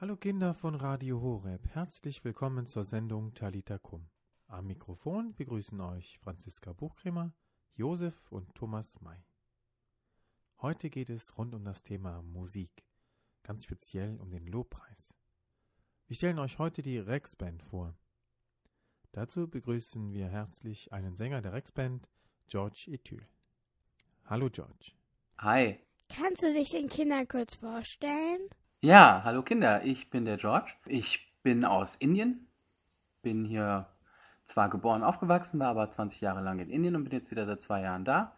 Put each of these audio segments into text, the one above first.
Hallo Kinder von Radio Horeb, herzlich willkommen zur Sendung Talita Kum. Am Mikrofon begrüßen euch Franziska Buchkremer, Josef und Thomas May. Heute geht es rund um das Thema Musik, ganz speziell um den Lobpreis. Wir stellen euch heute die Rex Band vor. Dazu begrüßen wir herzlich einen Sänger der Rex Band, George Ethyl. Hallo George. Hi. Kannst du dich den Kindern kurz vorstellen? Ja, hallo Kinder, ich bin der George. Ich bin aus Indien, bin hier zwar geboren, aufgewachsen, war aber 20 Jahre lang in Indien und bin jetzt wieder seit zwei Jahren da.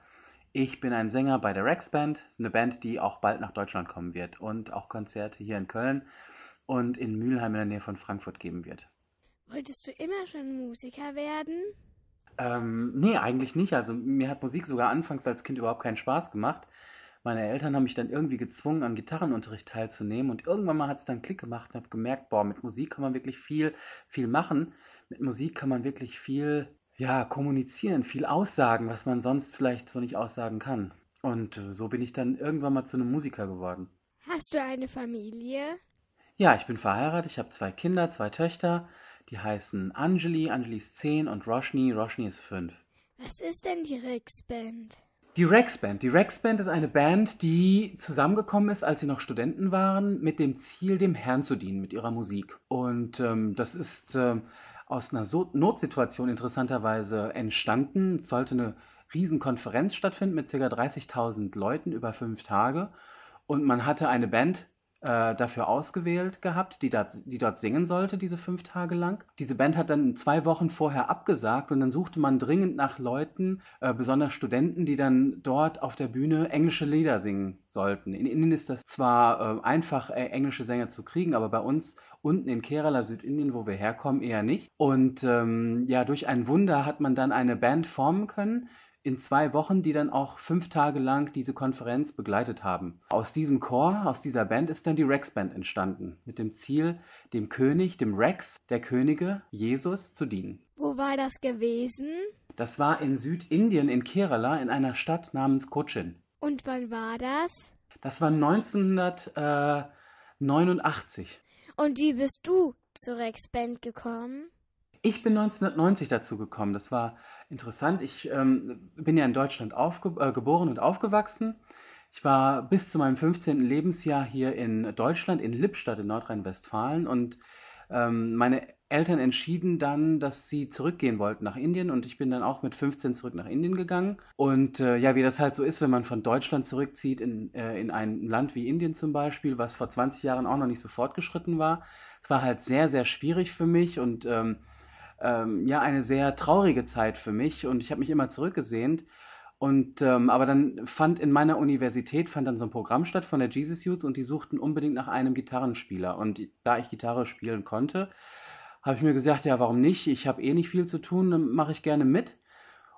Ich bin ein Sänger bei der Rex Band, eine Band, die auch bald nach Deutschland kommen wird und auch Konzerte hier in Köln und in Mülheim in der Nähe von Frankfurt geben wird. Wolltest du immer schon Musiker werden? Ähm, nee, eigentlich nicht. Also mir hat Musik sogar anfangs als Kind überhaupt keinen Spaß gemacht. Meine Eltern haben mich dann irgendwie gezwungen, an Gitarrenunterricht teilzunehmen und irgendwann mal hat es dann Klick gemacht und habe gemerkt, boah, mit Musik kann man wirklich viel, viel machen. Mit Musik kann man wirklich viel, ja, kommunizieren, viel aussagen, was man sonst vielleicht so nicht aussagen kann. Und äh, so bin ich dann irgendwann mal zu einem Musiker geworden. Hast du eine Familie? Ja, ich bin verheiratet, ich habe zwei Kinder, zwei Töchter. Die heißen Anjali, Anjali ist 10 und Roshni, Roshni ist 5. Was ist denn die Rex Band? Die Rex Band. Die Rex Band ist eine Band, die zusammengekommen ist, als sie noch Studenten waren, mit dem Ziel, dem Herrn zu dienen mit ihrer Musik. Und ähm, das ist ähm, aus einer so Notsituation interessanterweise entstanden. Es sollte eine Riesenkonferenz stattfinden mit ca. 30.000 Leuten über fünf Tage. Und man hatte eine Band äh, dafür ausgewählt gehabt, die, dat, die dort singen sollte, diese fünf Tage lang. Diese Band hat dann zwei Wochen vorher abgesagt und dann suchte man dringend nach Leuten, äh, besonders Studenten, die dann dort auf der Bühne englische Lieder singen sollten. In Indien ist das zwar äh, einfach, äh, englische Sänger zu kriegen, aber bei uns unten in Kerala, Südindien, wo wir herkommen, eher nicht. Und ähm, ja, durch ein Wunder hat man dann eine Band formen können, in zwei Wochen, die dann auch fünf Tage lang diese Konferenz begleitet haben. Aus diesem Chor, aus dieser Band ist dann die Rex Band entstanden, mit dem Ziel, dem König, dem Rex der Könige, Jesus, zu dienen. Wo war das gewesen? Das war in Südindien, in Kerala, in einer Stadt namens Cochin. Und wann war das? Das war 1989. Und wie bist du zur Rex Band gekommen? Ich bin 1990 dazu gekommen. Das war interessant. Ich ähm, bin ja in Deutschland äh, geboren und aufgewachsen. Ich war bis zu meinem 15. Lebensjahr hier in Deutschland, in Lippstadt in Nordrhein-Westfalen. Und ähm, meine Eltern entschieden dann, dass sie zurückgehen wollten nach Indien. Und ich bin dann auch mit 15 zurück nach Indien gegangen. Und äh, ja, wie das halt so ist, wenn man von Deutschland zurückzieht in, äh, in ein Land wie Indien zum Beispiel, was vor 20 Jahren auch noch nicht so fortgeschritten war. Es war halt sehr, sehr schwierig für mich und ähm, ähm, ja eine sehr traurige Zeit für mich und ich habe mich immer zurückgesehnt. Und ähm, aber dann fand in meiner Universität fand dann so ein Programm statt von der Jesus Youth und die suchten unbedingt nach einem Gitarrenspieler. Und da ich Gitarre spielen konnte, habe ich mir gesagt, ja, warum nicht? Ich habe eh nicht viel zu tun, dann mache ich gerne mit.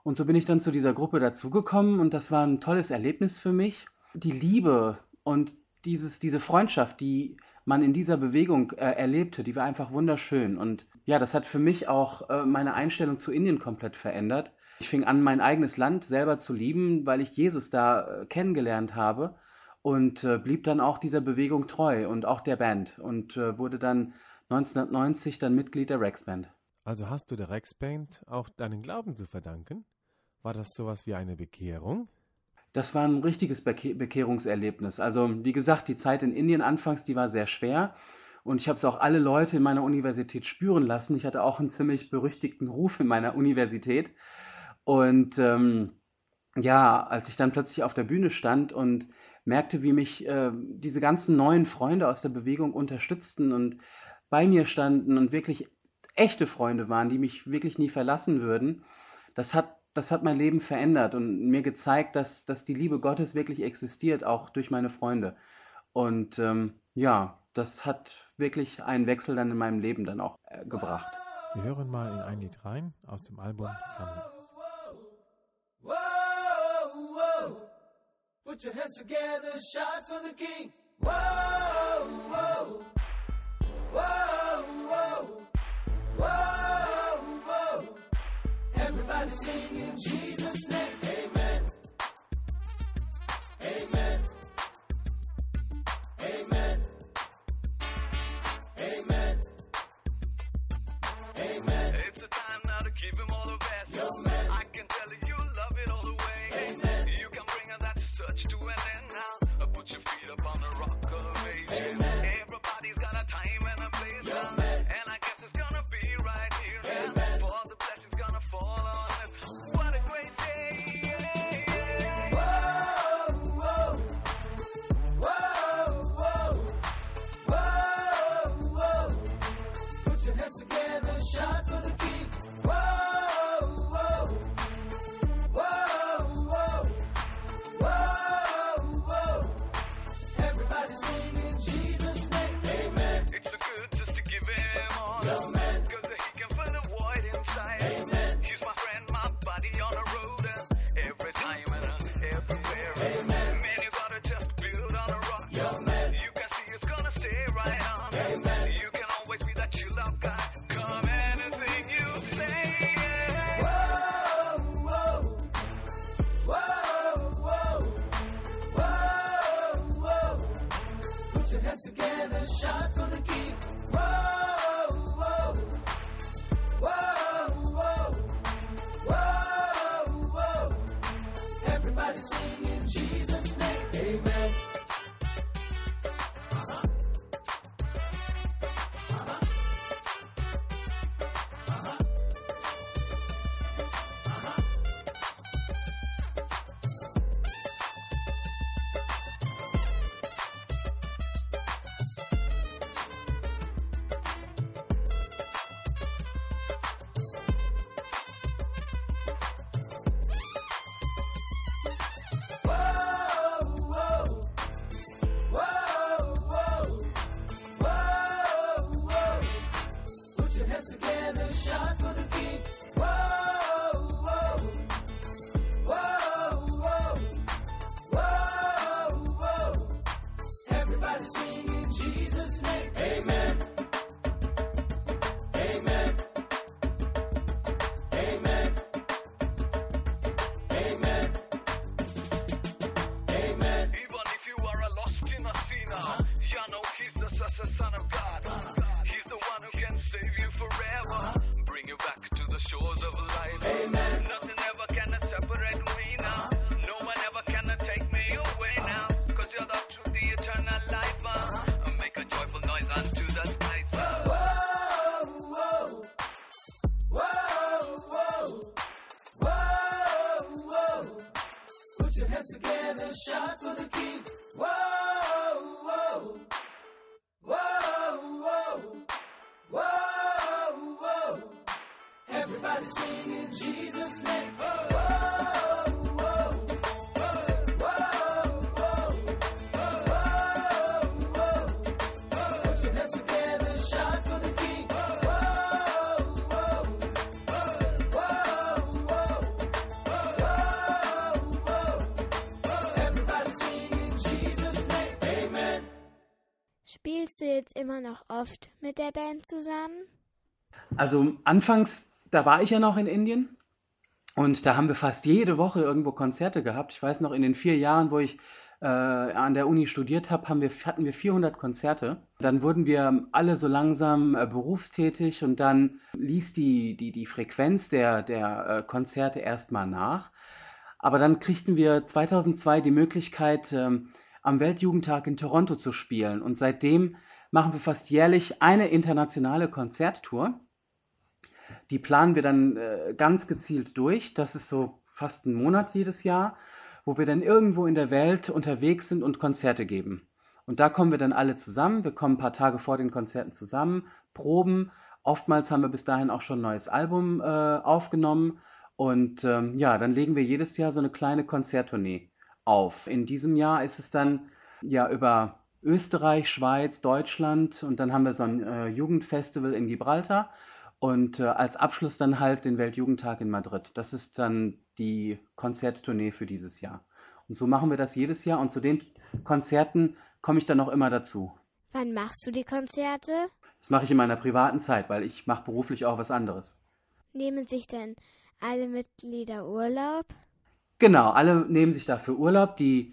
Und so bin ich dann zu dieser Gruppe dazugekommen und das war ein tolles Erlebnis für mich. Die Liebe und dieses, diese Freundschaft, die man in dieser Bewegung äh, erlebte, die war einfach wunderschön. Und ja, das hat für mich auch äh, meine Einstellung zu Indien komplett verändert. Ich fing an, mein eigenes Land selber zu lieben, weil ich Jesus da äh, kennengelernt habe und äh, blieb dann auch dieser Bewegung treu und auch der Band und äh, wurde dann 1990 dann Mitglied der Rex Band. Also hast du der Rex Band auch deinen Glauben zu verdanken? War das sowas wie eine Bekehrung? Das war ein richtiges Beke Bekehrungserlebnis. Also wie gesagt, die Zeit in Indien anfangs, die war sehr schwer. Und ich habe es auch alle Leute in meiner Universität spüren lassen. Ich hatte auch einen ziemlich berüchtigten Ruf in meiner Universität. Und ähm, ja, als ich dann plötzlich auf der Bühne stand und merkte, wie mich äh, diese ganzen neuen Freunde aus der Bewegung unterstützten und bei mir standen und wirklich echte Freunde waren, die mich wirklich nie verlassen würden, das hat, das hat mein Leben verändert und mir gezeigt, dass, dass die Liebe Gottes wirklich existiert, auch durch meine Freunde. Und ähm, ja, das hat wirklich einen Wechsel dann in meinem Leben dann auch äh, gebracht. Wir hören mal in ein Lied rein aus dem Album Summer. Put your hands together, shout for the king. Whoa, whoa, whoa, whoa, whoa, whoa. Everybody sing in Jesus' Spielst du jetzt immer noch oft mit der Band zusammen? Also anfangs, da war ich ja noch in Indien und da haben wir fast jede Woche irgendwo Konzerte gehabt. Ich weiß noch, in den vier Jahren, wo ich äh, an der Uni studiert habe, haben wir, hatten wir 400 Konzerte. Dann wurden wir alle so langsam äh, berufstätig und dann ließ die, die, die Frequenz der, der äh, Konzerte erstmal nach. Aber dann kriegten wir 2002 die Möglichkeit, ähm, am Weltjugendtag in Toronto zu spielen. Und seitdem machen wir fast jährlich eine internationale Konzerttour. Die planen wir dann äh, ganz gezielt durch. Das ist so fast ein Monat jedes Jahr, wo wir dann irgendwo in der Welt unterwegs sind und Konzerte geben. Und da kommen wir dann alle zusammen. Wir kommen ein paar Tage vor den Konzerten zusammen, proben. Oftmals haben wir bis dahin auch schon ein neues Album äh, aufgenommen. Und ähm, ja, dann legen wir jedes Jahr so eine kleine Konzerttournee auf. In diesem Jahr ist es dann ja über Österreich, Schweiz, Deutschland und dann haben wir so ein äh, Jugendfestival in Gibraltar und äh, als Abschluss dann halt den Weltjugendtag in Madrid. Das ist dann die Konzerttournee für dieses Jahr. Und so machen wir das jedes Jahr und zu den Konzerten komme ich dann auch immer dazu. Wann machst du die Konzerte? Das mache ich in meiner privaten Zeit, weil ich mache beruflich auch was anderes. Nehmen sich denn alle Mitglieder Urlaub? Genau, alle nehmen sich dafür Urlaub, die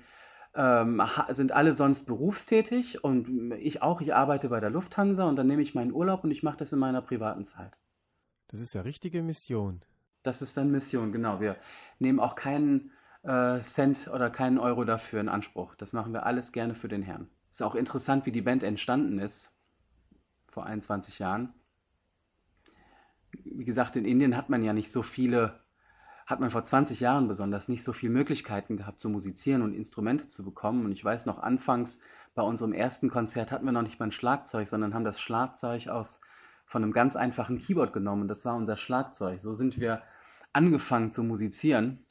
ähm, sind alle sonst berufstätig und ich auch, ich arbeite bei der Lufthansa und dann nehme ich meinen Urlaub und ich mache das in meiner privaten Zeit. Das ist ja richtige Mission. Das ist dann Mission, genau. Wir nehmen auch keinen äh, Cent oder keinen Euro dafür in Anspruch. Das machen wir alles gerne für den Herrn. Ist auch interessant, wie die Band entstanden ist. vor 21 Jahren. Wie gesagt, in Indien hat man ja nicht so viele, hat man vor 20 Jahren besonders nicht so viele Möglichkeiten gehabt zu musizieren und Instrumente zu bekommen. Und ich weiß noch, anfangs bei unserem ersten Konzert hatten wir noch nicht mal ein Schlagzeug, sondern haben das Schlagzeug aus von einem ganz einfachen Keyboard genommen. Und das war unser Schlagzeug. So sind wir angefangen zu musizieren.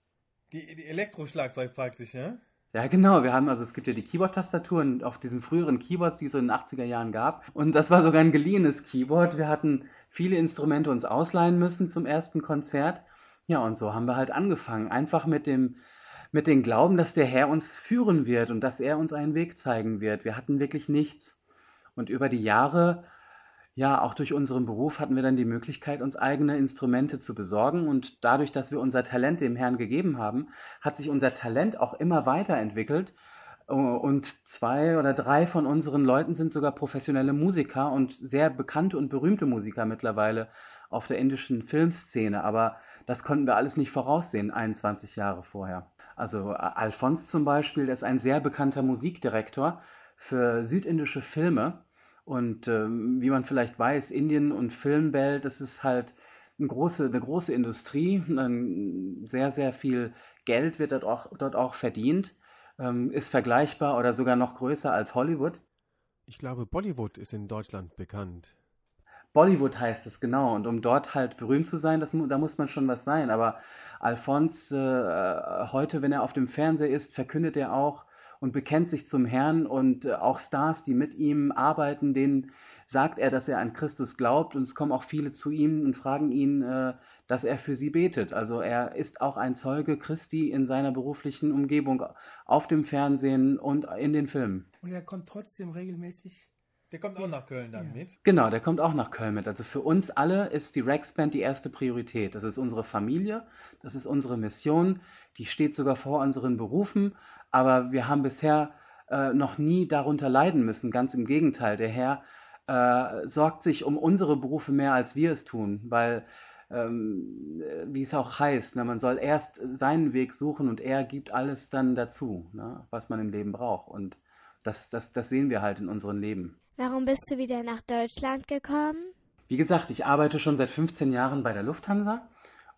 Die, die Elektroschlagzeug praktisch, ja? Ja, genau. Wir haben, also es gibt ja die Keyboard-Tastaturen auf diesen früheren Keyboards, die es so in den 80er Jahren gab. Und das war sogar ein geliehenes Keyboard. Wir hatten viele Instrumente uns ausleihen müssen zum ersten Konzert. Ja, und so haben wir halt angefangen. Einfach mit dem, mit dem Glauben, dass der Herr uns führen wird und dass er uns einen Weg zeigen wird. Wir hatten wirklich nichts. Und über die Jahre, ja, auch durch unseren Beruf hatten wir dann die Möglichkeit, uns eigene Instrumente zu besorgen. Und dadurch, dass wir unser Talent dem Herrn gegeben haben, hat sich unser Talent auch immer weiterentwickelt. Und zwei oder drei von unseren Leuten sind sogar professionelle Musiker und sehr bekannte und berühmte Musiker mittlerweile auf der indischen Filmszene. Aber das konnten wir alles nicht voraussehen, 21 Jahre vorher. Also Alphonse zum Beispiel, der ist ein sehr bekannter Musikdirektor für südindische Filme. Und ähm, wie man vielleicht weiß, Indien und Filmwelt, das ist halt eine große, eine große Industrie. Sehr, sehr viel Geld wird dort auch, dort auch verdient. Ähm, ist vergleichbar oder sogar noch größer als Hollywood. Ich glaube, Bollywood ist in Deutschland bekannt. Bollywood heißt es, genau. Und um dort halt berühmt zu sein, das, da muss man schon was sein. Aber Alphonse, äh, heute, wenn er auf dem Fernseher ist, verkündet er auch und bekennt sich zum Herrn und äh, auch Stars, die mit ihm arbeiten, denen sagt er, dass er an Christus glaubt und es kommen auch viele zu ihm und fragen ihn, äh, dass er für sie betet. Also er ist auch ein Zeuge Christi in seiner beruflichen Umgebung, auf dem Fernsehen und in den Filmen. Und er kommt trotzdem regelmäßig. Der kommt auch nach Köln dann Ja. mit. Genau, der kommt auch nach Köln mit. Also für uns alle ist die Rex Band die erste Priorität. Das ist unsere Familie, das ist unsere Mission, die steht sogar vor unseren Berufen, aber wir haben bisher äh, noch nie darunter leiden müssen. Ganz im Gegenteil, der Herr äh, sorgt sich um unsere Berufe mehr, als wir es tun, weil ähm, äh, wie es auch heißt, ne, man soll erst seinen Weg suchen und er gibt alles dann dazu, ne, was man im Leben braucht. Und das, das, das sehen wir halt in unserem Leben. Warum bist du wieder nach Deutschland gekommen? Wie gesagt, ich arbeite schon seit 15 Jahren bei der Lufthansa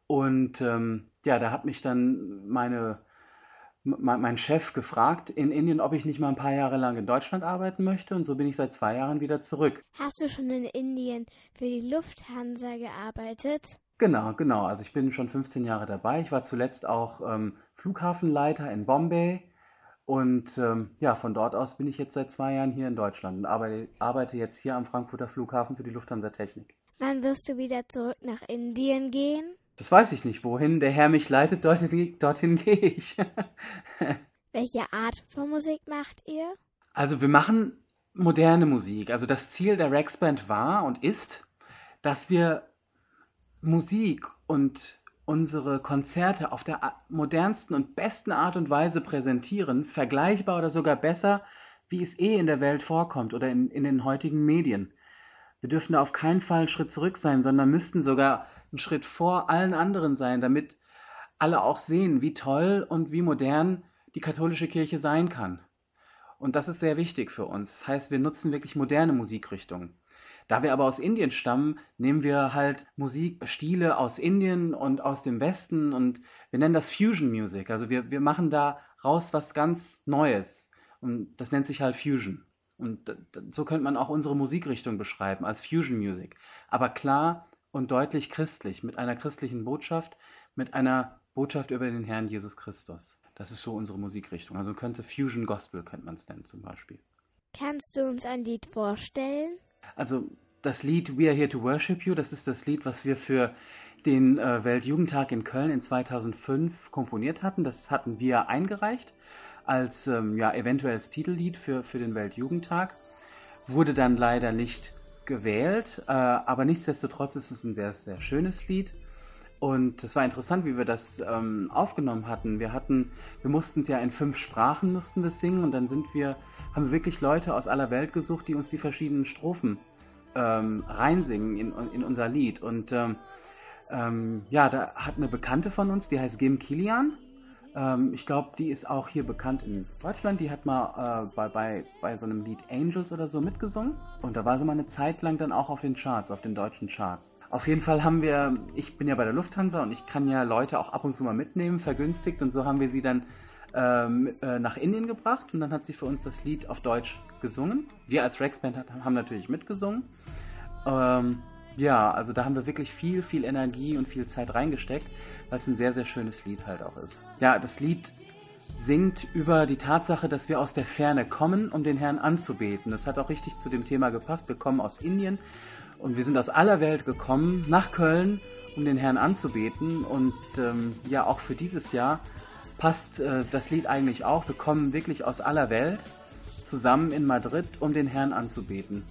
und ähm, ja, da hat mich dann meine, mein Chef gefragt in Indien, ob ich nicht mal ein paar Jahre lang in Deutschland arbeiten möchte und so bin ich seit zwei Jahren wieder zurück. Hast du schon in Indien für die Lufthansa gearbeitet? Genau, genau. Also ich bin schon 15 Jahre dabei. Ich war zuletzt auch ähm, Flughafenleiter in Bombay und ähm, ja, von dort aus bin ich jetzt seit zwei Jahren hier in Deutschland und arbeite, arbeite jetzt hier am Frankfurter Flughafen für die Lufthansa Technik. Wann wirst du wieder zurück nach Indien gehen? Das weiß ich nicht. Wohin der Herr mich leitet, dorthin, dorthin gehe ich. Welche Art von Musik macht ihr? Also wir machen moderne Musik. Also das Ziel der Rex Band war und ist, dass wir Musik und unsere Konzerte auf der modernsten und besten Art und Weise präsentieren, vergleichbar oder sogar besser, wie es eh in der Welt vorkommt oder in, in den heutigen Medien. Wir dürfen da auf keinen Fall einen Schritt zurück sein, sondern müssten sogar einen Schritt vor allen anderen sein, damit alle auch sehen, wie toll und wie modern die katholische Kirche sein kann. Und das ist sehr wichtig für uns. Das heißt, wir nutzen wirklich moderne Musikrichtungen. Da wir aber aus Indien stammen, nehmen wir halt Musikstile aus Indien und aus dem Westen und wir nennen das Fusion Music. Also wir, wir machen da raus was ganz Neues. Und das nennt sich halt Fusion. Und so könnte man auch unsere Musikrichtung beschreiben, als Fusion Music. Aber klar und deutlich christlich, mit einer christlichen Botschaft, mit einer Botschaft über den Herrn Jesus Christus. Das ist so unsere Musikrichtung. Also könnte Fusion Gospel, könnte man es nennen zum Beispiel. Kannst du uns ein Lied vorstellen? Also das Lied We Are Here to Worship You, das ist das Lied, was wir für den äh, Weltjugendtag in Köln in 2005 komponiert hatten. Das hatten wir eingereicht als ähm, ja, eventuelles Titellied für, für den Weltjugendtag. Wurde dann leider nicht gewählt, äh, aber nichtsdestotrotz ist es ein sehr, sehr schönes Lied. Und es war interessant, wie wir das ähm, aufgenommen hatten. Wir hatten, wir mussten es ja in fünf Sprachen mussten das singen und dann sind wir, haben wir wirklich Leute aus aller Welt gesucht, die uns die verschiedenen Strophen ähm, reinsingen in, in unser Lied. Und ähm, ähm, ja, da hat eine Bekannte von uns, die heißt Gim Kilian, Ähm, ich glaube, die ist auch hier bekannt in Deutschland. Die hat mal äh, bei, bei, bei so einem Lied Angels oder so mitgesungen. Und da war sie mal eine Zeit lang dann auch auf den Charts, auf den deutschen Charts. Auf jeden Fall haben wir, ich bin ja bei der Lufthansa und ich kann ja Leute auch ab und zu mal mitnehmen, vergünstigt. Und so haben wir sie dann ähm, äh, nach Indien gebracht und dann hat sie für uns das Lied auf Deutsch gesungen. Wir als Rex Band hat, haben natürlich mitgesungen. Ähm, ja, also da haben wir wirklich viel, viel Energie und viel Zeit reingesteckt, weil es ein sehr, sehr schönes Lied halt auch ist. Ja, das Lied singt über die Tatsache, dass wir aus der Ferne kommen, um den Herrn anzubeten. Das hat auch richtig zu dem Thema gepasst. Wir kommen aus Indien und wir sind aus aller Welt gekommen nach Köln, um den Herrn anzubeten. Und ähm, ja, auch für dieses Jahr passt äh, das Lied eigentlich auch. Wir kommen wirklich aus aller Welt zusammen in Madrid, um den Herrn anzubeten.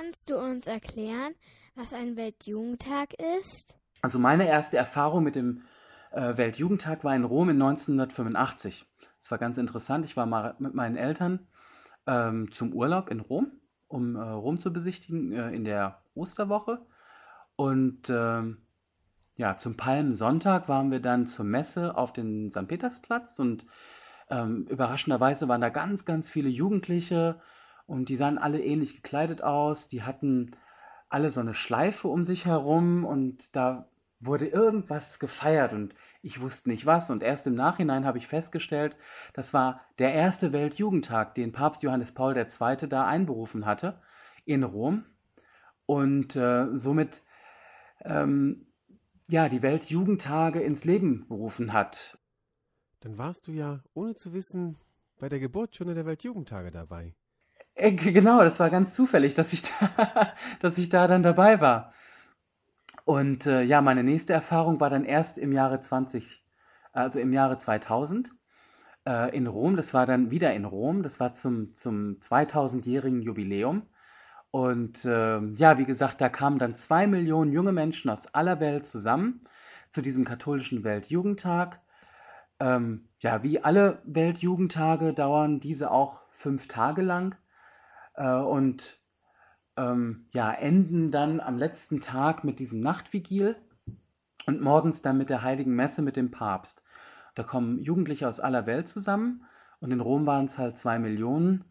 Kannst du uns erklären, was ein Weltjugendtag ist? Also meine erste Erfahrung mit dem äh, Weltjugendtag war in Rom in 1985. Das war ganz interessant. Ich war mal mit meinen Eltern ähm, zum Urlaub in Rom, um äh, Rom zu besichtigen äh, in der Osterwoche. Und ähm, ja, zum Palmsonntag waren wir dann zur Messe auf den St. Petersplatz und ähm, überraschenderweise waren da ganz, ganz viele Jugendliche und die sahen alle ähnlich gekleidet aus. Die hatten alle so eine Schleife um sich herum und da wurde irgendwas gefeiert und ich wusste nicht was. Und erst im Nachhinein habe ich festgestellt, das war der erste Weltjugendtag, den Papst Johannes Paul II. da einberufen hatte in Rom und äh, somit ähm, ja die Weltjugendtage ins Leben berufen hat. Dann warst du ja, ohne zu wissen, bei der Geburtsstunde der Weltjugendtage dabei. Äh, Genau, das war ganz zufällig, dass ich da, dass ich da dann dabei war. Und äh, ja, meine nächste Erfahrung war dann erst im Jahre 20, also im Jahre 2000 äh, in Rom. Das war dann wieder in Rom. Das war zum, zum 2000-jährigen Jubiläum. Und ähm, ja, wie gesagt, da kamen dann zwei Millionen junge Menschen aus aller Welt zusammen zu diesem katholischen Weltjugendtag. Ähm, ja, wie alle Weltjugendtage dauern diese auch fünf Tage lang äh, und ähm, ja, enden dann am letzten Tag mit diesem Nachtvigil und morgens dann mit der Heiligen Messe mit dem Papst. Da kommen Jugendliche aus aller Welt zusammen und in Rom waren es halt zwei Millionen.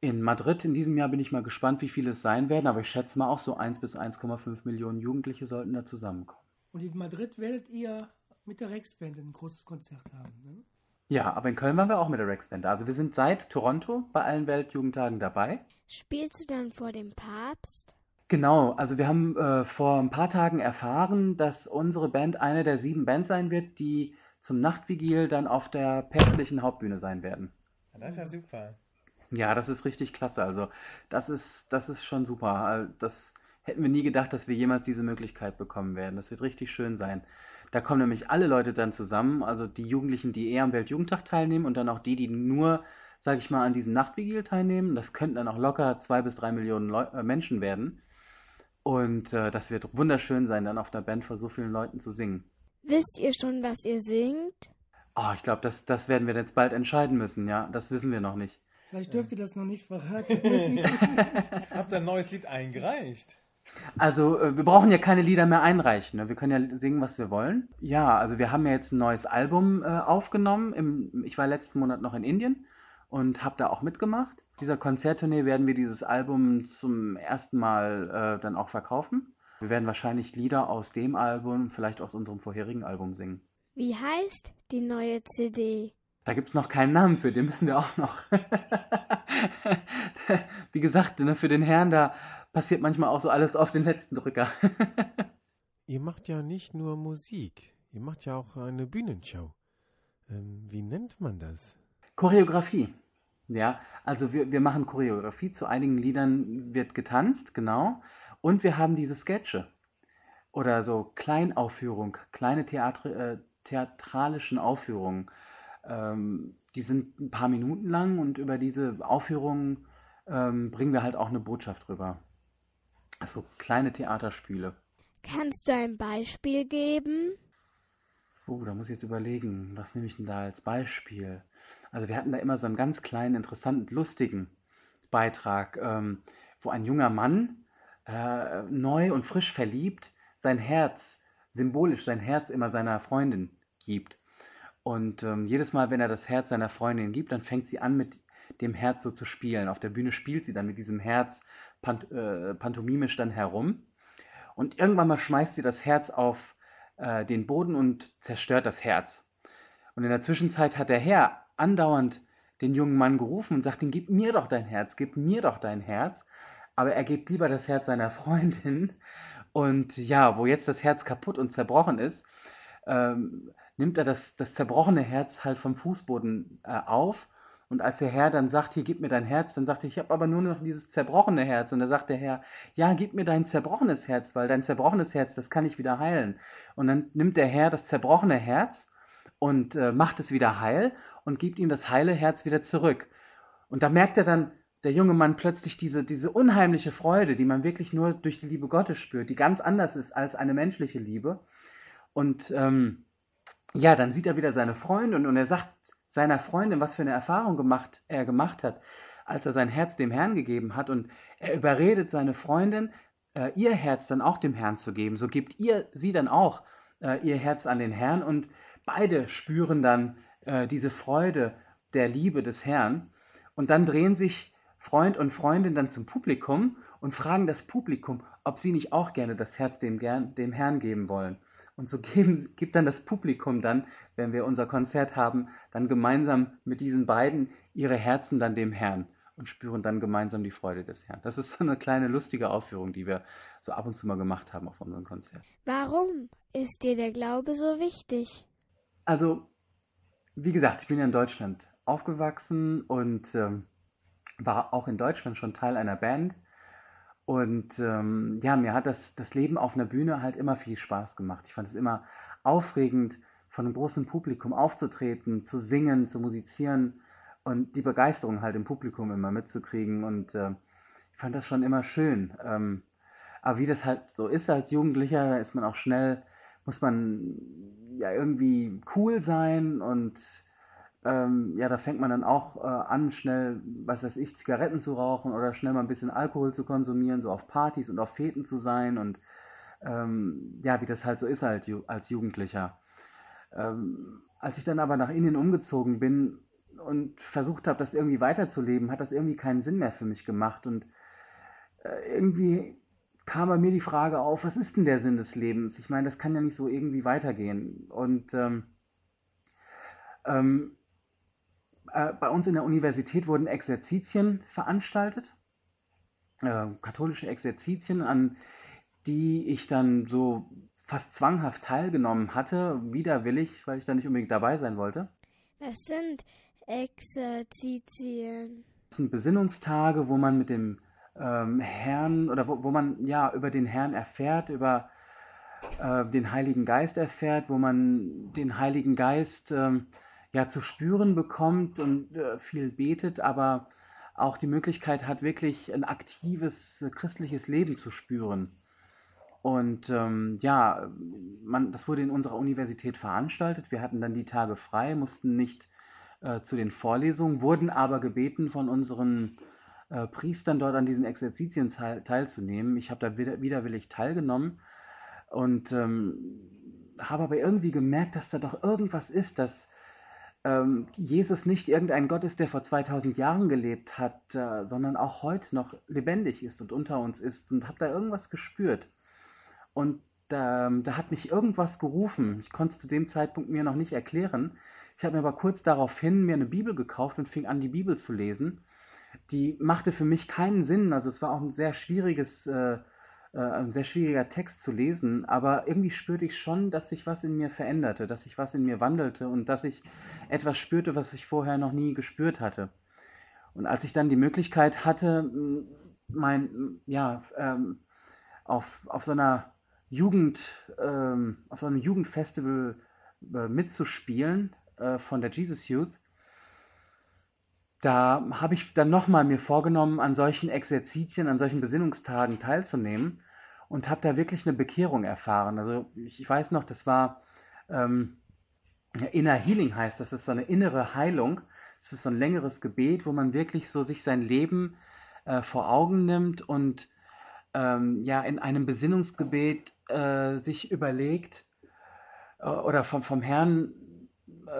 In Madrid in diesem Jahr bin ich mal gespannt, wie viele es sein werden, aber ich schätze mal auch so 1 bis 1,5 Millionen Jugendliche sollten da zusammenkommen. Und in Madrid werdet ihr mit der Rex-Band ein großes Konzert haben. Ne? Ja, aber in Köln waren wir auch mit der Rex Band. da. Also wir sind seit Toronto bei allen Weltjugendtagen dabei. Spielst du dann vor dem Papst? Genau, also wir haben äh, vor ein paar Tagen erfahren, dass unsere Band eine der sieben Bands sein wird, die zum Nachtvigil dann auf der päpstlichen Hauptbühne sein werden. Das ist ja super. Ja, das ist richtig klasse. Also das ist, das ist schon super. Also, Das hätten wir nie gedacht, dass wir jemals diese Möglichkeit bekommen werden. Das wird richtig schön sein. Da kommen nämlich alle Leute dann zusammen, also die Jugendlichen, die eher am Weltjugendtag teilnehmen und dann auch die, die nur, sage ich mal, an diesem Nachtvigil teilnehmen. Das könnten dann auch locker zwei bis drei Millionen Leu äh, Menschen werden. Und äh, das wird wunderschön sein, dann auf der Band vor so vielen Leuten zu singen. Wisst ihr schon, was ihr singt? Oh, ich glaube, das, das werden wir jetzt bald entscheiden müssen, ja. Das wissen wir noch nicht. Vielleicht dürft ihr das noch nicht verraten. Habt ihr ein neues Lied eingereicht? Also, äh, wir brauchen ja keine Lieder mehr einreichen. Ne? Wir können ja singen, was wir wollen. Ja, also wir haben ja jetzt ein neues Album äh, aufgenommen. Im, ich war letzten Monat noch in Indien und habe da auch mitgemacht. Auf dieser Konzerttournee werden wir dieses Album zum ersten Mal äh, dann auch verkaufen. Wir werden wahrscheinlich Lieder aus dem Album, vielleicht aus unserem vorherigen Album singen. Wie heißt die neue CD? Da gibt es noch keinen Namen für, den müssen wir auch noch. Wie gesagt, ne, für den Herrn, da passiert manchmal auch so alles auf den letzten Drücker. Ihr macht ja nicht nur Musik, ihr macht ja auch eine Bühnenshow. Ähm, wie nennt man das? Choreografie. Ja, also wir, wir machen Choreografie. Zu einigen Liedern wird getanzt, genau. Und wir haben diese Sketche. Oder so Kleinaufführung, kleine Theatri äh, theatralischen Aufführungen. Ähm, die sind ein paar Minuten lang und über diese Aufführungen ähm, bringen wir halt auch eine Botschaft rüber. Also kleine Theaterspiele. Kannst du ein Beispiel geben? Oh, da muss ich jetzt überlegen, was nehme ich denn da als Beispiel? Also wir hatten da immer so einen ganz kleinen, interessanten, lustigen Beitrag, ähm, wo ein junger Mann äh, neu und frisch verliebt sein Herz, symbolisch sein Herz immer seiner Freundin gibt. Und ähm, jedes Mal, wenn er das Herz seiner Freundin gibt, dann fängt sie an mit dem Herz so zu spielen. Auf der Bühne spielt sie dann mit diesem Herz pant äh, pantomimisch dann herum. Und irgendwann mal schmeißt sie das Herz auf äh, den Boden und zerstört das Herz. Und in der Zwischenzeit hat der Herr andauernd den jungen Mann gerufen und sagt ihm, gib mir doch dein Herz, gib mir doch dein Herz. Aber er gibt lieber das Herz seiner Freundin. Und ja, wo jetzt das Herz kaputt und zerbrochen ist, ähm, nimmt er das, das zerbrochene Herz halt vom Fußboden äh, auf. Und als der Herr dann sagt, hier, gib mir dein Herz, dann sagt er, ich habe aber nur noch dieses zerbrochene Herz. Und da sagt der Herr, ja, gib mir dein zerbrochenes Herz, weil dein zerbrochenes Herz, das kann ich wieder heilen. Und dann nimmt der Herr das zerbrochene Herz und äh, macht es wieder heil und gibt ihm das heile Herz wieder zurück. Und da merkt er dann, der junge Mann plötzlich diese, diese unheimliche Freude, die man wirklich nur durch die Liebe Gottes spürt, die ganz anders ist als eine menschliche Liebe. Und ähm, ja, dann sieht er wieder seine Freundin und er sagt seiner Freundin, was für eine Erfahrung gemacht, er gemacht hat. als er sein Herz dem Herrn gegeben hat und er überredet seine Freundin, äh, ihr Herz dann auch dem Herrn zu geben, so gibt ihr sie dann auch äh, ihr Herz an den Herrn und beide spüren dann äh, diese Freude der Liebe des Herrn und dann drehen sich Freund und Freundin dann zum Publikum und fragen das Publikum, ob sie nicht auch gerne das Herz dem, dem Herrn geben wollen. Und so geben, gibt dann das Publikum dann, wenn wir unser Konzert haben, dann gemeinsam mit diesen beiden ihre Herzen dann dem Herrn und spüren dann gemeinsam die Freude des Herrn. Das ist so eine kleine lustige Aufführung, die wir so ab und zu mal gemacht haben auf unseren Konzerten. Warum ist dir der Glaube so wichtig? Also, wie gesagt, ich bin ja in Deutschland aufgewachsen und ähm, war auch in Deutschland schon Teil einer Band. Und ähm, ja, mir hat das, das Leben auf einer Bühne halt immer viel Spaß gemacht. Ich fand es immer aufregend, von einem großen Publikum aufzutreten, zu singen, zu musizieren und die Begeisterung halt im Publikum immer mitzukriegen. Und äh, ich fand das schon immer schön. Ähm, aber wie das halt so ist als Jugendlicher, ist man auch schnell, muss man ja irgendwie cool sein und ähm, ja, da fängt man dann auch äh, an, schnell, was weiß ich, Zigaretten zu rauchen oder schnell mal ein bisschen Alkohol zu konsumieren, so auf Partys und auf Feten zu sein und ähm, ja, wie das halt so ist halt als Jugendlicher. Ähm, als ich dann aber nach Indien umgezogen bin und versucht habe, das irgendwie weiterzuleben, hat das irgendwie keinen Sinn mehr für mich gemacht und äh, irgendwie kam bei mir die Frage auf, was ist denn der Sinn des Lebens? Ich meine, das kann ja nicht so irgendwie weitergehen. Und ähm, ähm, äh, bei uns in der Universität wurden Exerzitien veranstaltet, äh, katholische Exerzitien, an die ich dann so fast zwanghaft teilgenommen hatte, widerwillig, weil ich da nicht unbedingt dabei sein wollte. Was sind Exerzitien? Das sind Besinnungstage, wo man mit dem ähm, Herrn oder wo, wo man ja über den Herrn erfährt, über äh, den Heiligen Geist erfährt, wo man den Heiligen Geist ähm, ja zu spüren bekommt und äh, viel betet, aber auch die Möglichkeit hat, wirklich ein aktives äh, christliches Leben zu spüren. Und ähm, ja, man, das wurde in unserer Universität veranstaltet. Wir hatten dann die Tage frei, mussten nicht äh, zu den Vorlesungen, wurden aber gebeten von unseren äh, Priestern dort an diesen Exerzitien teil, teilzunehmen. Ich habe da wider, widerwillig teilgenommen und ähm, habe aber irgendwie gemerkt, dass da doch irgendwas ist, dass Jesus nicht irgendein Gott ist, der vor 2000 Jahren gelebt hat, äh, sondern auch heute noch lebendig ist und unter uns ist und habe da irgendwas gespürt. Und ähm, da hat mich irgendwas gerufen. Ich konnte es zu dem Zeitpunkt mir noch nicht erklären. Ich habe mir aber kurz daraufhin mir eine Bibel gekauft und fing an, die Bibel zu lesen. Die machte für mich keinen Sinn. Also es war auch ein sehr schwieriges, äh, äh, ein sehr schwieriger Text zu lesen. Aber irgendwie spürte ich schon, dass sich was in mir veränderte, dass sich was in mir wandelte und dass ich etwas spürte, was ich vorher noch nie gespürt hatte. Und als ich dann die Möglichkeit hatte, m, mein, m, ja, ähm, auf, auf so einer Jugend, ähm, auf so einem Jugendfestival äh, mitzuspielen äh, von der Jesus Youth, da habe ich dann nochmal mir vorgenommen, an solchen Exerzitien, an solchen Besinnungstagen teilzunehmen und habe da wirklich eine Bekehrung erfahren. Also ich, ich weiß noch, das war ähm, Inner Healing heißt das, ist so eine innere Heilung. Das ist so ein längeres Gebet, wo man wirklich so sich sein Leben äh, vor Augen nimmt und ähm, ja in einem Besinnungsgebet äh, sich überlegt äh, oder vom, vom Herrn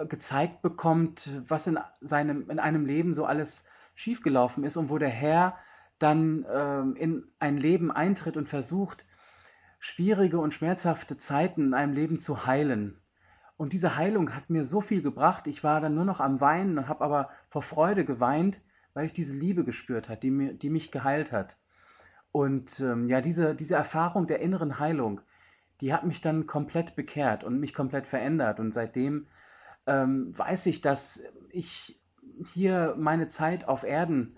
gezeigt bekommt, was in seinem in einem Leben so alles schiefgelaufen ist und wo der Herr dann ähm, in ein Leben eintritt und versucht, schwierige und schmerzhafte Zeiten in einem Leben zu heilen. Und diese Heilung hat mir so viel gebracht. Ich war dann nur noch am Weinen und habe aber vor Freude geweint, weil ich diese Liebe gespürt hat, die, mir, die mich geheilt hat. Und ähm, ja, diese, diese Erfahrung der inneren Heilung, die hat mich dann komplett bekehrt und mich komplett verändert. Und seitdem ähm, weiß ich, dass ich hier meine Zeit auf Erden,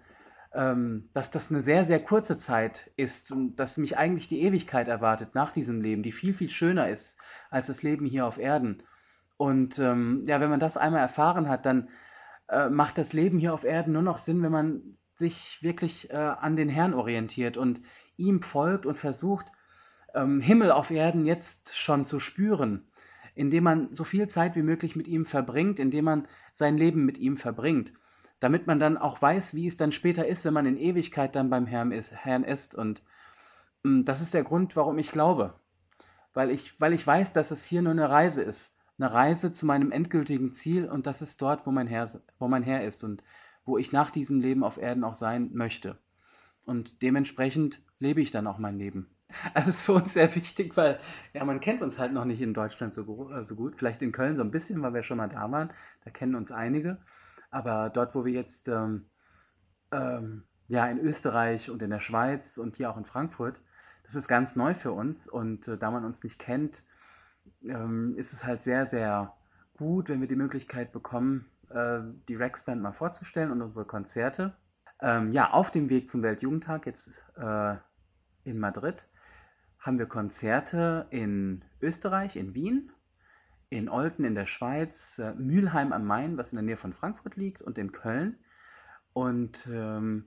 ähm, dass das eine sehr, sehr kurze Zeit ist und dass mich eigentlich die Ewigkeit erwartet nach diesem Leben, die viel, viel schöner ist als das Leben hier auf Erden. Und ähm, ja, wenn man das einmal erfahren hat, dann äh, macht das Leben hier auf Erden nur noch Sinn, wenn man sich wirklich äh, an den Herrn orientiert und ihm folgt und versucht, ähm, Himmel auf Erden jetzt schon zu spüren, indem man so viel Zeit wie möglich mit ihm verbringt, indem man sein Leben mit ihm verbringt. damit man dann auch weiß, wie es dann später ist, wenn man in Ewigkeit dann beim Herrn ist. Herrn ist. Und mh, das ist der Grund, warum ich glaube. Weil ich, weil ich weiß, dass es hier nur eine Reise ist. Eine Reise zu meinem endgültigen Ziel und das ist dort, wo mein Herr, wo mein Herr ist und wo ich nach diesem Leben auf Erden auch sein möchte. Und dementsprechend lebe ich dann auch mein Leben. Also es ist für uns sehr wichtig, weil ja, man kennt uns halt noch nicht in Deutschland so, äh, so gut. Vielleicht in Köln so ein bisschen, weil wir schon mal da waren. Da kennen uns einige. Aber dort, wo wir jetzt ähm, ähm, ja in Österreich und in der Schweiz und hier auch in Frankfurt, das ist ganz neu für uns. Und äh, da man uns nicht kennt, ähm, ist es halt sehr, sehr gut, wenn wir die Möglichkeit bekommen, äh, die Rex Band mal vorzustellen und unsere Konzerte. Ähm, ja, auf dem Weg zum Weltjugendtag jetzt äh, in Madrid haben wir Konzerte in Österreich, in Wien, in Olten in der Schweiz, äh, Mülheim am Main, was in der Nähe von Frankfurt liegt, und in Köln. Und ähm,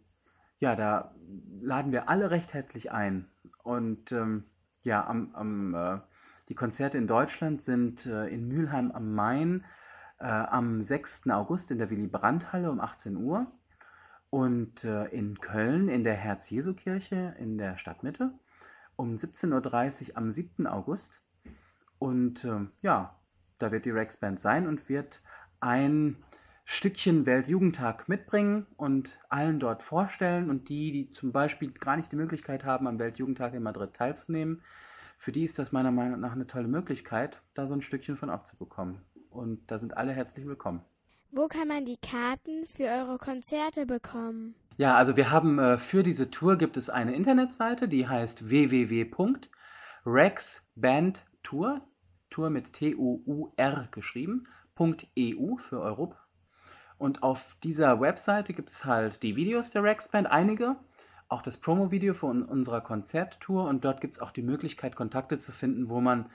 ja, da laden wir alle recht herzlich ein. Und ähm, ja, am, am, äh, die Konzerte in Deutschland sind äh, in Mülheim am Main äh, am 6. August in der Willy Brandt-Halle um 18 Uhr und äh, in Köln in der Herz-Jesu-Kirche in der Stadtmitte um 17.30 Uhr am 7. August. Und ähm, ja, da wird die Rex Band sein und wird ein Stückchen Weltjugendtag mitbringen und allen dort vorstellen. Und die, die zum Beispiel gar nicht die Möglichkeit haben, am Weltjugendtag in Madrid teilzunehmen, für die ist das meiner Meinung nach eine tolle Möglichkeit, da so ein Stückchen von abzubekommen. Und da sind alle herzlich willkommen. Wo kann man die Karten für eure Konzerte bekommen? Ja, also wir haben äh, für diese Tour gibt es eine Internetseite, die heißt www.rexbandtour, Tour mit T-U-U-R geschrieben, .eu für Europa. Und auf dieser Webseite gibt es halt die Videos der Rex Band, einige, auch das Promo-Video von unserer Konzerttour und dort gibt es auch die Möglichkeit, Kontakte zu finden, wo man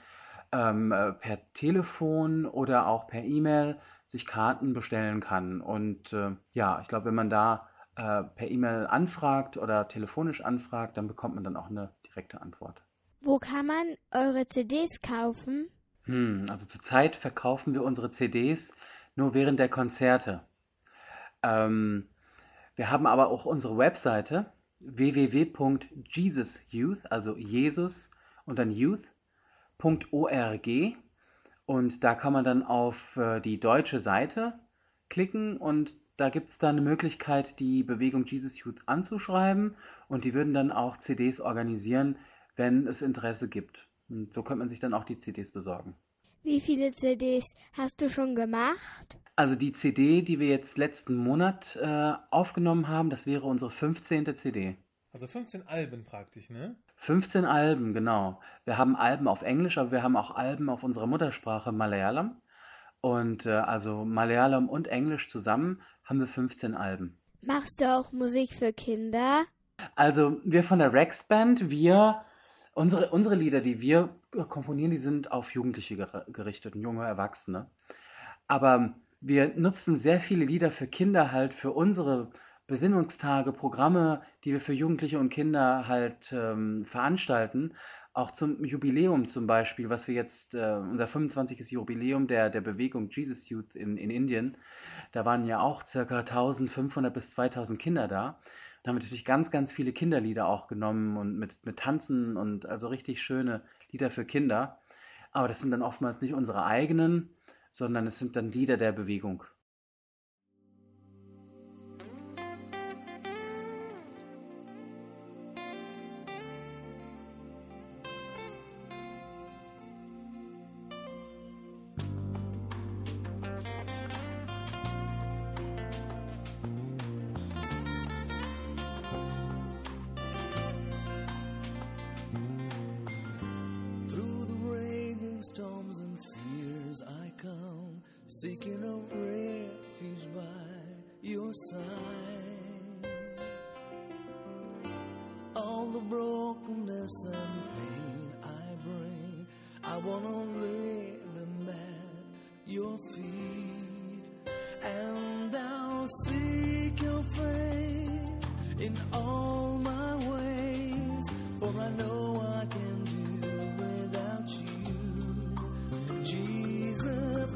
ähm, äh, per Telefon oder auch per E-Mail sich Karten bestellen kann. Und äh, ja, ich glaube, wenn man da äh, per E-Mail anfragt oder telefonisch anfragt, dann bekommt man dann auch eine direkte Antwort. Wo kann man eure CDs kaufen? Hm, also zurzeit verkaufen wir unsere CDs nur während der Konzerte. Ähm, wir haben aber auch unsere Webseite www.jesusyouth, also Jesus und dann youth.org und da kann man dann auf äh, die deutsche Seite klicken und da gibt es dann eine Möglichkeit, die Bewegung Jesus Youth anzuschreiben und die würden dann auch CDs organisieren, wenn es Interesse gibt. Und so könnte man sich dann auch die CDs besorgen. Wie viele CDs hast du schon gemacht? Also die CD, die wir jetzt letzten Monat äh, aufgenommen haben, das wäre unsere 15. CD. Also 15 Alben praktisch, ne? 15 Alben, genau. Wir haben Alben auf Englisch, aber wir haben auch Alben auf unserer Muttersprache Malayalam. Und äh, also Malayalam und Englisch zusammen haben wir 15 Alben. Machst du auch Musik für Kinder? Also wir von der Rex Band, wir, unsere, unsere Lieder, die wir komponieren, die sind auf Jugendliche ger- gerichtet und junge Erwachsene. Aber wir nutzen sehr viele Lieder für Kinder halt für unsere Besinnungstage, Programme, die wir für Jugendliche und Kinder halt ähm, veranstalten. Auch zum Jubiläum zum Beispiel, was wir jetzt, äh, unser 25. Jubiläum der, der Bewegung Jesus Youth in, in Indien, da waren ja auch circa 1500 bis 2000 Kinder da. Da haben wir natürlich ganz, ganz viele Kinderlieder auch genommen und mit, mit Tanzen und also richtig schöne Lieder für Kinder. Aber das sind dann oftmals nicht unsere eigenen, sondern es sind dann Lieder der Bewegung.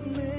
Me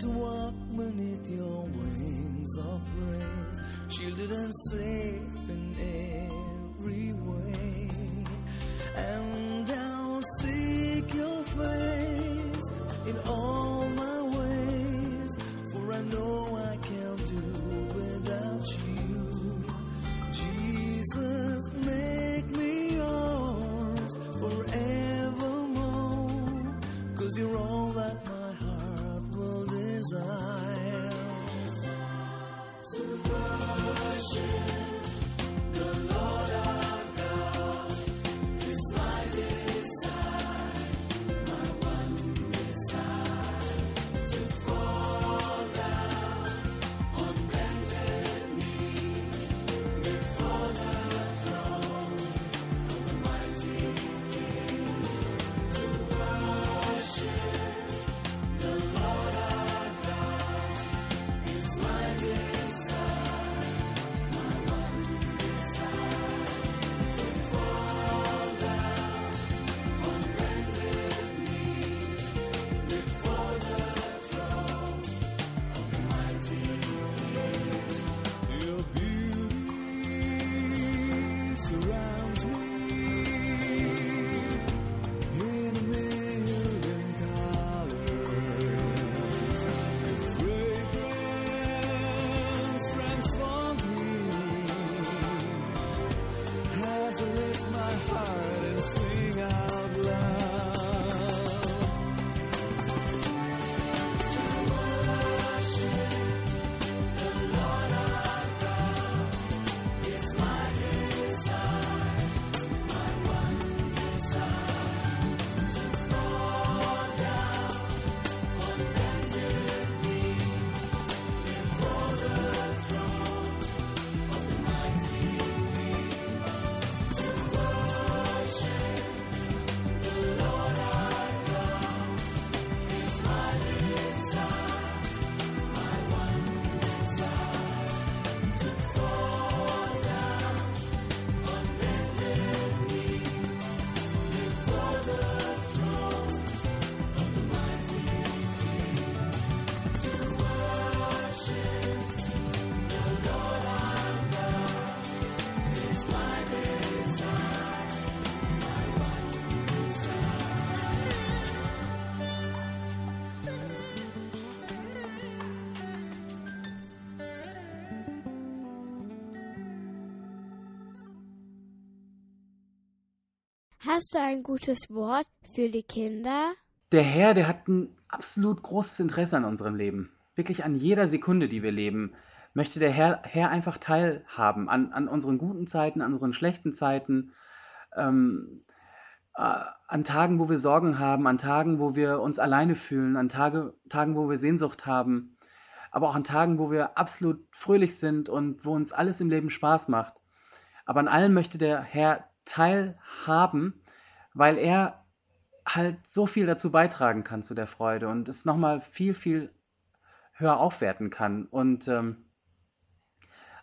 To walk beneath your wings of praise, shielded and safe in every way. And I'll seek your face in all my ways, for I know I surround Hast du ein gutes Wort für die Kinder? Der Herr, der hat ein absolut großes Interesse an unserem Leben. Wirklich an jeder Sekunde, die wir leben, möchte der Herr, Herr einfach teilhaben an, an unseren guten Zeiten, an unseren schlechten Zeiten, ähm, äh, an Tagen, wo wir Sorgen haben, an Tagen, wo wir uns alleine fühlen, an Tage, Tagen, wo wir Sehnsucht haben, aber auch an Tagen, wo wir absolut fröhlich sind und wo uns alles im Leben Spaß macht. Aber an allem möchte der Herr teilhaben, weil er halt so viel dazu beitragen kann zu der Freude und es nochmal viel, viel höher aufwerten kann. Und ähm,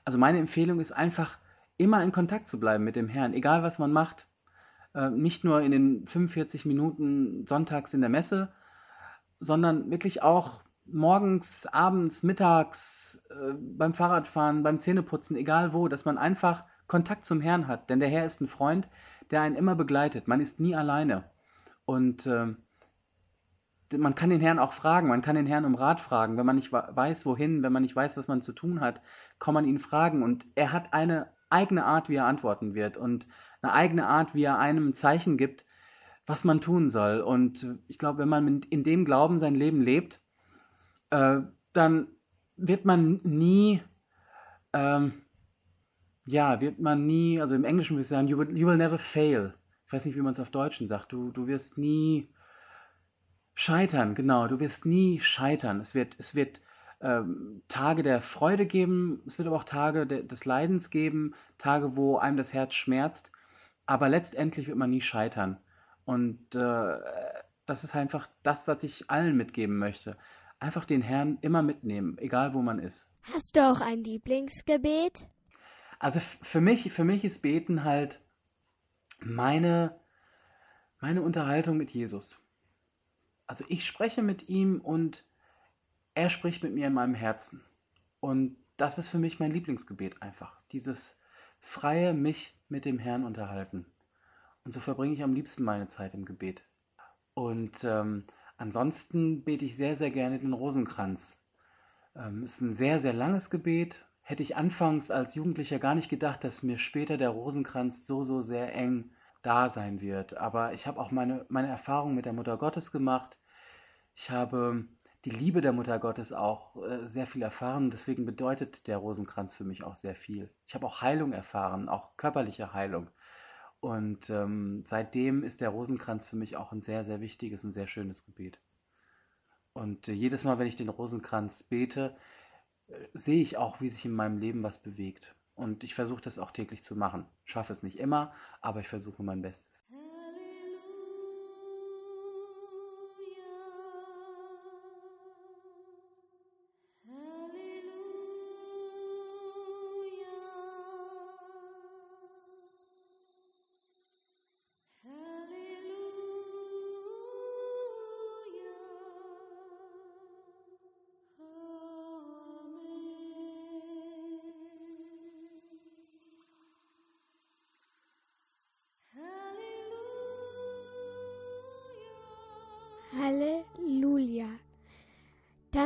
also meine Empfehlung ist einfach, immer in Kontakt zu bleiben mit dem Herrn, egal was man macht. Äh, nicht nur in den 45 Minuten sonntags in der Messe, sondern wirklich auch morgens, abends, mittags, äh, beim Fahrradfahren, beim Zähneputzen, egal wo, dass man einfach Kontakt zum Herrn hat. Denn der Herr ist ein Freund, der einen immer begleitet. Man ist nie alleine. Und ähm, man kann den Herrn auch fragen, man kann den Herrn um Rat fragen, wenn man nicht weiß, wohin, wenn man nicht weiß, was man zu tun hat, kann man ihn fragen und er hat eine eigene Art, wie er antworten wird und eine eigene Art, wie er einem ein Zeichen gibt, was man tun soll. Und äh, ich glaube, wenn man in dem Glauben sein Leben lebt, äh, dann wird man nie, ähm, ja, wird man nie, also im Englischen würde ich sagen, you will, you will never fail. Ich weiß nicht, wie man es auf Deutschen sagt. Du, du wirst nie scheitern, genau. Du wirst nie scheitern. Es wird, es wird ähm, Tage der Freude geben, es wird aber auch Tage de, des Leidens geben, Tage, wo einem das Herz schmerzt. Aber letztendlich wird man nie scheitern. Und äh, das ist einfach das, was ich allen mitgeben möchte. Einfach den Herrn immer mitnehmen, egal wo man ist. Hast du auch ein Lieblingsgebet? Also für mich, für mich ist Beten halt meine, meine Unterhaltung mit Jesus. Also ich spreche mit ihm und er spricht mit mir in meinem Herzen. Und das ist für mich mein Lieblingsgebet einfach. Dieses freie mich mit dem Herrn unterhalten. Und so verbringe ich am liebsten meine Zeit im Gebet. Und ähm, ansonsten bete ich sehr, sehr gerne den Rosenkranz. Ähm, ist ein sehr, sehr langes Gebet. Hätte ich anfangs als Jugendlicher gar nicht gedacht, dass mir später der Rosenkranz so, so sehr eng da sein wird. Aber ich habe auch meine, meine Erfahrung mit der Mutter Gottes gemacht. Ich habe die Liebe der Mutter Gottes auch äh, sehr viel erfahren. Deswegen bedeutet der Rosenkranz für mich auch sehr viel. Ich habe auch Heilung erfahren, auch körperliche Heilung. Und ähm, seitdem ist der Rosenkranz für mich auch ein sehr, sehr wichtiges und sehr schönes Gebet. Und äh, jedes Mal, wenn ich den Rosenkranz bete, sehe ich auch, wie sich in meinem Leben was bewegt. Und ich versuche das auch täglich zu machen. Schaffe es nicht immer, aber ich versuche mein Bestes.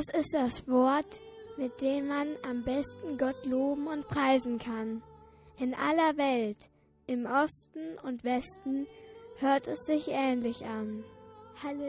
Das ist das Wort, mit dem man am besten Gott loben und preisen kann. In aller Welt, im Osten und Westen, hört es sich ähnlich an. Halleluja.